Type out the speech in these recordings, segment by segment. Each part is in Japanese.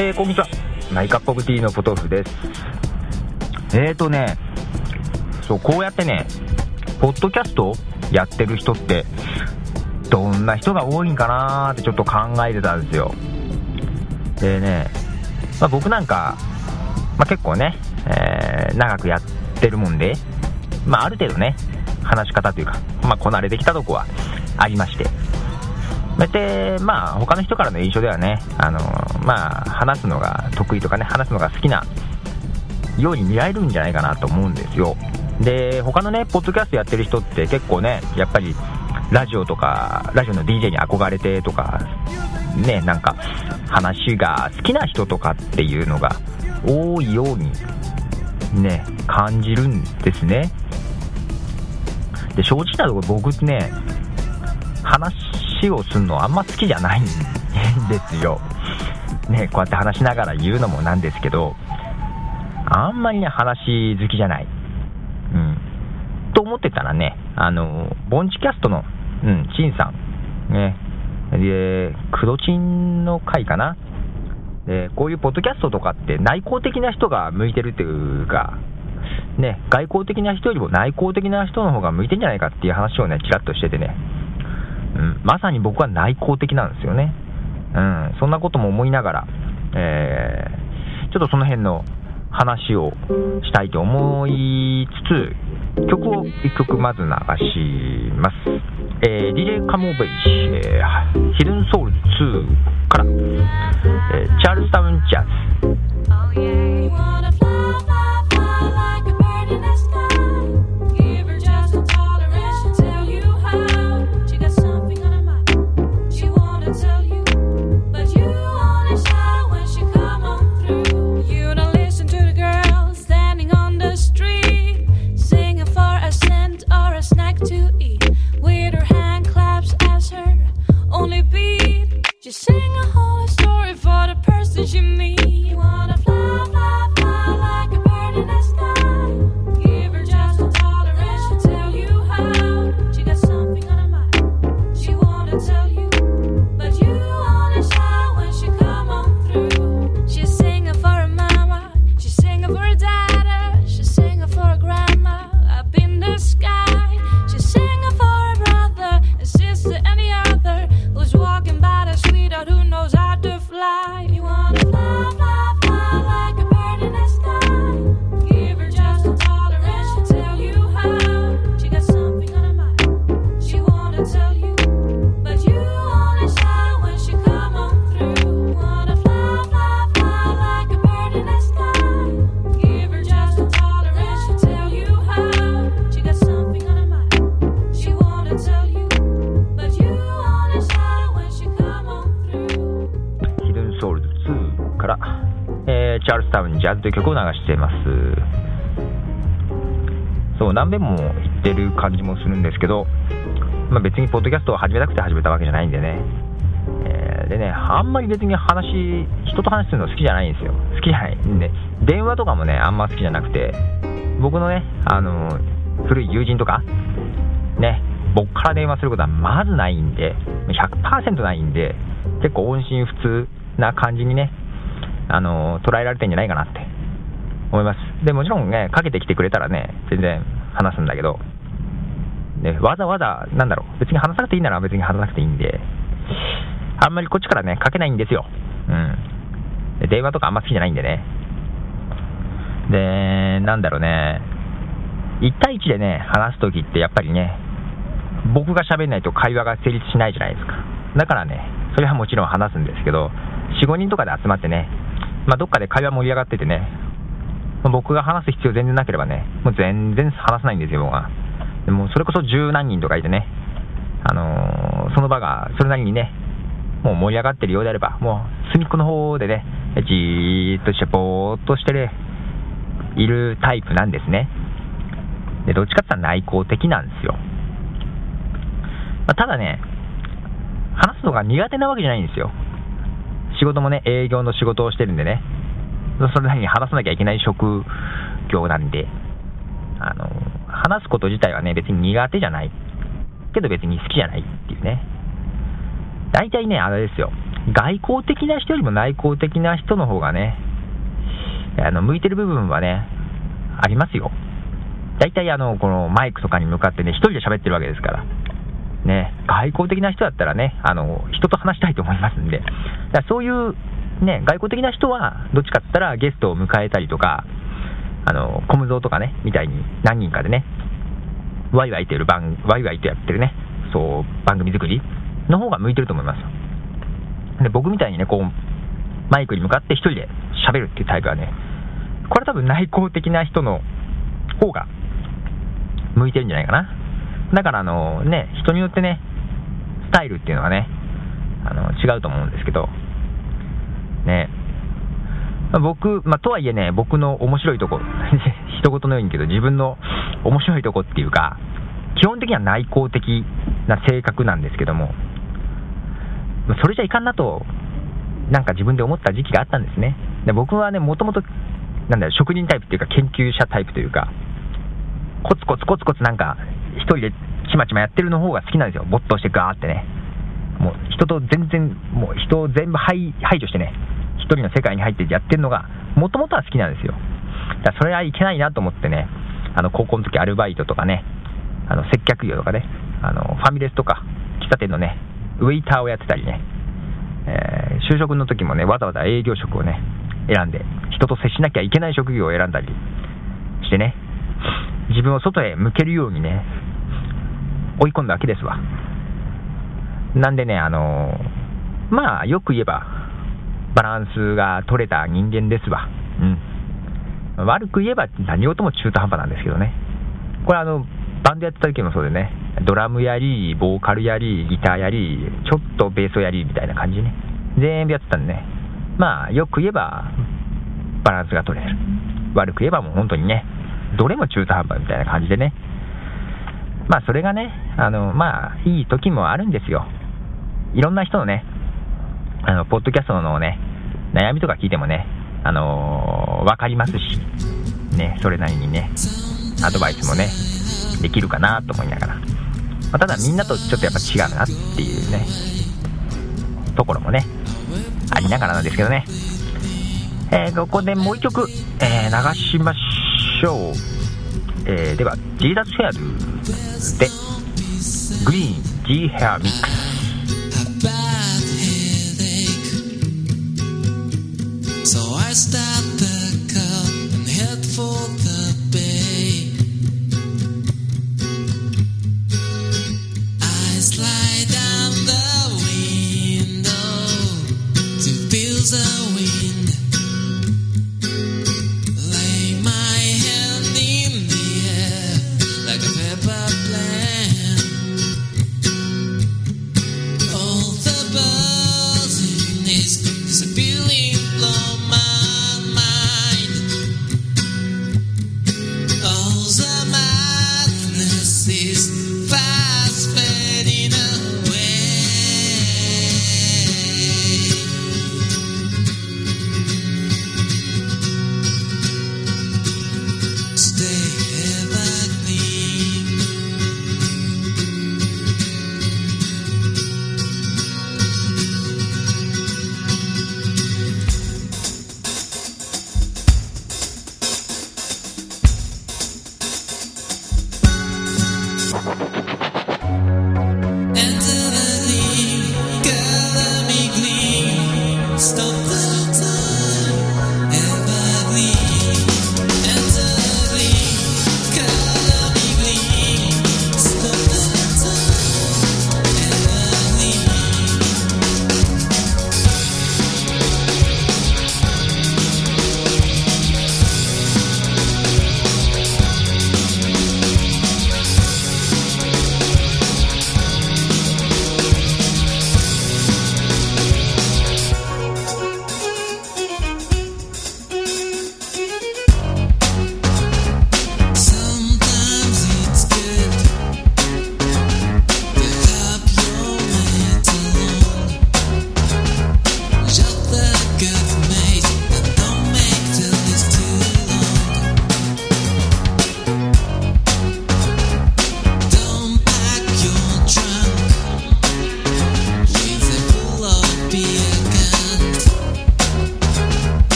えー、こんにちは。マイカップオブティーのポトフです。えーとね、そう、こうやってね、ポッドキャストやってる人って、どんな人が多いんかなーってちょっと考えてたんですよ。でね、まあ、僕なんか、まあ、結構ね、えー、長くやってるもんで、まあ、ある程度ね、話し方というか、まあ、こなれてきたとこはありまして。で、まあ、他の人からの印象ではね、あの、まあ、話すのが得意とかね、話すのが好きなように見られるんじゃないかなと思うんですよ。で、他のね、ポッドキャストやってる人って結構ね、やっぱり、ラジオとか、ラジオの DJ に憧れてとか、ね、なんか、話が好きな人とかっていうのが多いように、ね、感じるんですね。で、正直なところ僕ね、話をするのあんま好きじゃないんですよ。ね、こうやって話しながら言うのもなんですけど、あんまりね、話好きじゃない。うん。と思ってたらね、あの、ボンチキャストの、うん、チンさん、ね、で、クドチンの回かな。で、こういうポッドキャストとかって内向的な人が向いてるっていうか、ね、外交的な人よりも内向的な人の方が向いてんじゃないかっていう話をね、ちらっとしててね、まさに僕は内向的なんですよね。うん、そんなことも思いながら、えー、ちょっとその辺の話をしたいと思いつつ、曲を1曲まず流します。えー、DJ カモベイシ、えー、ヒルンソウル2から、えー、チャールスタウンジャズ。チャールスタウンジャズという曲を流しています。そう、何べんも言ってる感じもするんですけど、まあ、別にポッドキャストを始めたくて始めたわけじゃないんでね。えー、でね、あんまり別に話、人と話するの好きじゃないんですよ。好きじゃないんで、電話とかもね、あんま好きじゃなくて、僕のね、あの古い友人とか、ね、僕から電話することはまずないんで、100%ないんで、結構音信不通な感じにね、あの捉えられてんじゃないかなって思います。で、もちろんね、かけてきてくれたらね、全然話すんだけど、ね、わざわざ、なんだろう、別に話さなくていいなら別に話さなくていいんで、あんまりこっちからね、かけないんですよ。うん。電話とかあんま好きじゃないんでね。で、なんだろうね、1対1でね、話すときってやっぱりね、僕が喋んないと会話が成立しないじゃないですか。だからね、それはもちろん話すんですけど、4、5人とかで集まってね、まあ、どっかで会話盛り上がっててね、僕が話す必要全然なければね、もう全然話さないんですよ、僕は。でもそれこそ十何人とかいてね、あのー、その場がそれなりにね、もう盛り上がってるようであれば、もう隅っこの方でね、じーっとしてぼーっとしてね、いるタイプなんですね。で、どっちかって言ったら内向的なんですよ。まあ、ただね、話すのが苦手なわけじゃないんですよ。仕事もね、営業の仕事をしてるんでね、それなりに話さなきゃいけない職業なんで、あの、話すこと自体はね、別に苦手じゃない。けど別に好きじゃないっていうね。大体ね、あれですよ。外交的な人よりも内向的な人の方がね、あの、向いてる部分はね、ありますよ。大体あの、このマイクとかに向かってね、一人で喋ってるわけですから。外交的な人だったらね、あの、人と話したいと思いますんで。だそういう、ね、外交的な人は、どっちかって言ったらゲストを迎えたりとか、あの、コムゾーとかね、みたいに何人かでね、ワイワイという番、ワイワイとやってるね、そう、番組作りの方が向いてると思いますよ。で、僕みたいにね、こう、マイクに向かって一人で喋るっていうタイプはね、これ多分内向的な人の方が向いてるんじゃないかな。だからあのね、人によってね、スタイルっていうのはね、あの、違うと思うんですけど、ね、ま、僕、まあ、とはいえね、僕の面白いとこ、一言のようにけど、自分の面白いとこっていうか、基本的には内向的な性格なんですけども、それじゃいかんなと、なんか自分で思った時期があったんですね。で僕はね、もともと、なんだろ、職人タイプっていうか、研究者タイプというか、コツコツコツコツなんか、一人でちまちまやってるの方が好きなんですよ。没頭してガーってね。もう人と全然、もう人を全部排除してね、一人の世界に入ってやってるのが、もともとは好きなんですよ。だからそれはいけないなと思ってね、あの、高校の時アルバイトとかね、あの、接客業とかね、あの、ファミレスとか、喫茶店のね、ウェイターをやってたりね、えー、就職の時もね、わざわざ営業職をね、選んで、人と接しなきゃいけない職業を選んだりしてね、自分を外へ向けるようにね、追い込んだわけですわ。なんでね、あのー、まあ、よく言えば、バランスが取れた人間ですわ。うん。悪く言えば何事も中途半端なんですけどね。これあの、バンドやってた時もそうでね、ドラムやり、ボーカルやり、ギターやり、ちょっとベースをやりみたいな感じね。全部やってたんでね。まあ、よく言えば、バランスが取れる。悪く言えばもう本当にね、どれも中途半端みたいな感じでね。まあ、それがね、あの、まあ、いい時もあるんですよ。いろんな人のね、あの、ポッドキャストのね、悩みとか聞いてもね、あのー、わかりますし、ね、それなりにね、アドバイスもね、できるかなと思いながら。まあ、ただみんなとちょっとやっぱ違うなっていうね、ところもね、ありながらなんですけどね。えー、ここでもう一曲、えー、流しましょう。えー、では、ジーザスフェアルで、グリーン G ヘアミックス。So I start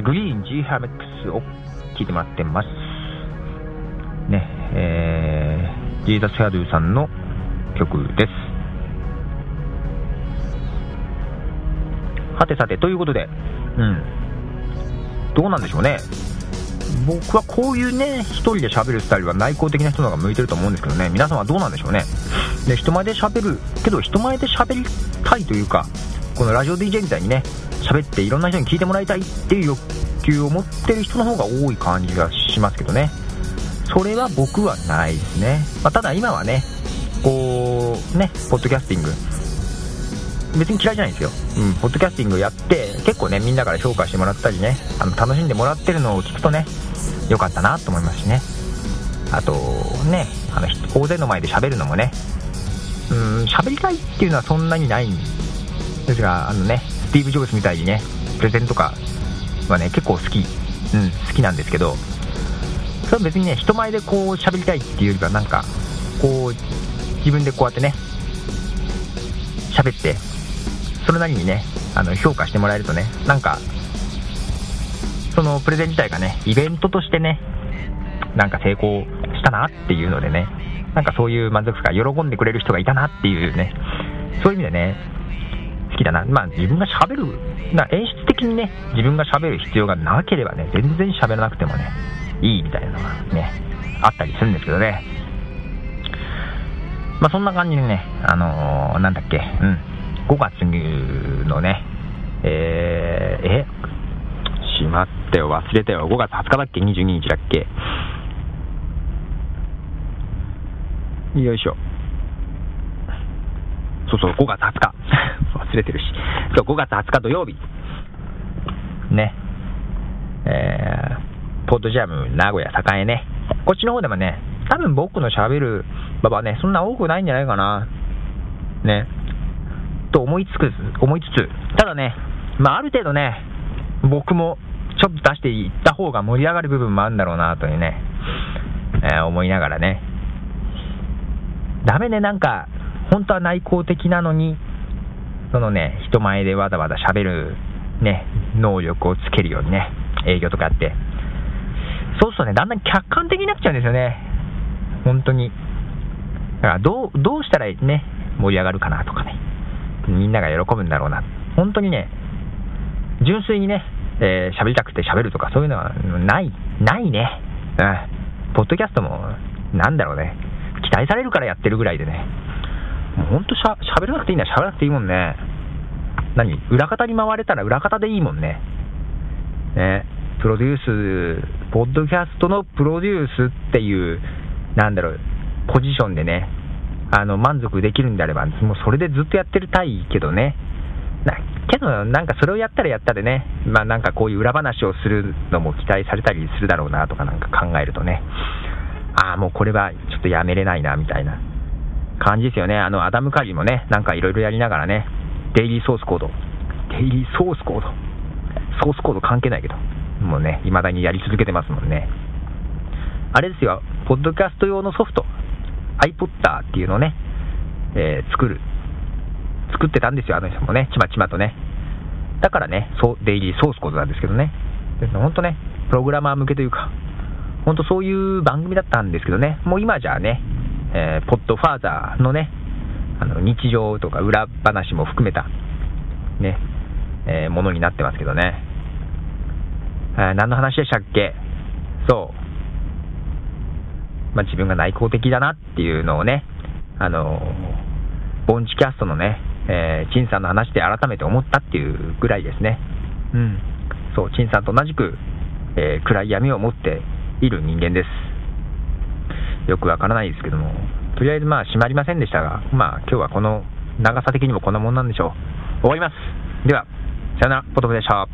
グリーン G ハメックスを聴いてもらってます。ね、えー、ジーザス・ハドゥさんの曲です。さてさて、ということで、うん。どうなんでしょうね。僕はこういうね、一人で喋るスタイルは内向的な人の方が向いてると思うんですけどね、皆さんはどうなんでしょうね。で、人前で喋る、けど人前で喋りたいというか、このラジオ DJ みたいにね、喋っていろんな人に聞いてもらいたいっていう欲求を持ってる人の方が多い感じがしますけどね。それは僕はないですね。まあ、ただ今はね、こう、ね、ポッドキャスティング、別に嫌いじゃないんですよ。うん、ポッドキャスティングやって、結構ね、みんなから評価してもらったりね、あの、楽しんでもらってるのを聞くとね、良かったなと思いますしね。あと、ね、あの、大勢の前で喋るのもね、うん、喋りたいっていうのはそんなにないんですが、あのね、スティーブ・ジョブズみたいにね、プレゼンとかはね、結構好き、うん、好きなんですけど、それは別にね、人前でこう喋りたいっていうよりは、なんか、こう、自分でこうやってね、喋って、それなりにね、あの、評価してもらえるとね、なんか、そのプレゼン自体がね、イベントとしてね、なんか成功したなっていうのでね、なんかそういう満足感、喜んでくれる人がいたなっていうね、そういう意味でね、きだな。まあ自分が喋る、な演出的にね、自分が喋る必要がなければね、全然喋らなくてもね、いいみたいなのがね、あったりするんですけどね。まあそんな感じでね、あのー、なんだっけ、うん、5月のね、えー、え？しまったよ、忘れたよ。5月20日だっけ ?22 日だっけ？よいしょ。そうそう、5月20日。忘れてるし。そう、5月20日土曜日。ね。えー、ポートジャム名古屋栄ね。こっちの方でもね、多分僕の喋る場はね、そんな多くないんじゃないかな。ね。と思いつく、思いつつ、ただね、まあ、ある程度ね、僕もちょっと出していった方が盛り上がる部分もあるんだろうなというね、えー、思いながらね、ダメね、なんか、本当は内向的なのに、そのね、人前でわざわざ喋る、ね、能力をつけるようにね、営業とかやって、そうするとね、だんだん客観的になっちゃうんですよね、本当に。だからどう、どうしたらね、盛り上がるかなとかね。みんなが喜ぶんだろうな。本当にね、純粋にね、えー、喋りたくて喋るとかそういうのはない、ないね。うん。ポッドキャストも、なんだろうね。期待されるからやってるぐらいでね。ほんとしゃ、喋らなくていいんだ喋らなくていいもんね。何？裏方に回れたら裏方でいいもんね。ね。プロデュース、ポッドキャストのプロデュースっていう、なんだろう、ポジションでね、あの、満足できるんであれば、もうそれでずっとやってるたいけどね。なけど、なんかそれをやったらやったでね、まあなんかこういう裏話をするのも期待されたりするだろうなとかなんか考えるとね、ああ、もうこれはちょっとやめれないなみたいな感じですよね。あの、アダム・カリーもね、なんかいろいろやりながらね、 Daily Source Code、Daily Source Code、ソースコード関係ないけど、もうね、未だにやり続けてますもんね。あれですよ、ポッドキャスト用のソフト、iPodder っていうのをね、えー、作る、作ってたんですよ、あの人もね、ちまちまとね。だからね、そう、デイリーソースコードなんですけどね。本当ね、プログラマー向けというか、本当そういう番組だったんですけどね、もう今じゃあね、えー、ポッドファーザーのね、あの日常とか裏話も含めた、ね、えー、ものになってますけどね。あ何の話でしたっけ？そう。まあ、自分が内向的だなっていうのをね、あの、ボンチキャストのね、えー、陳さんの話で改めて思ったっていうぐらいですね。うん。そう、陳さんと同じく、えー、暗い闇を持っている人間です。よくわからないですけども、とりあえずまあ閉まりませんでしたが、まあ今日はこの長さ的にもこんなもんなんでしょう。終わります。では、さよなら、ポトフでした。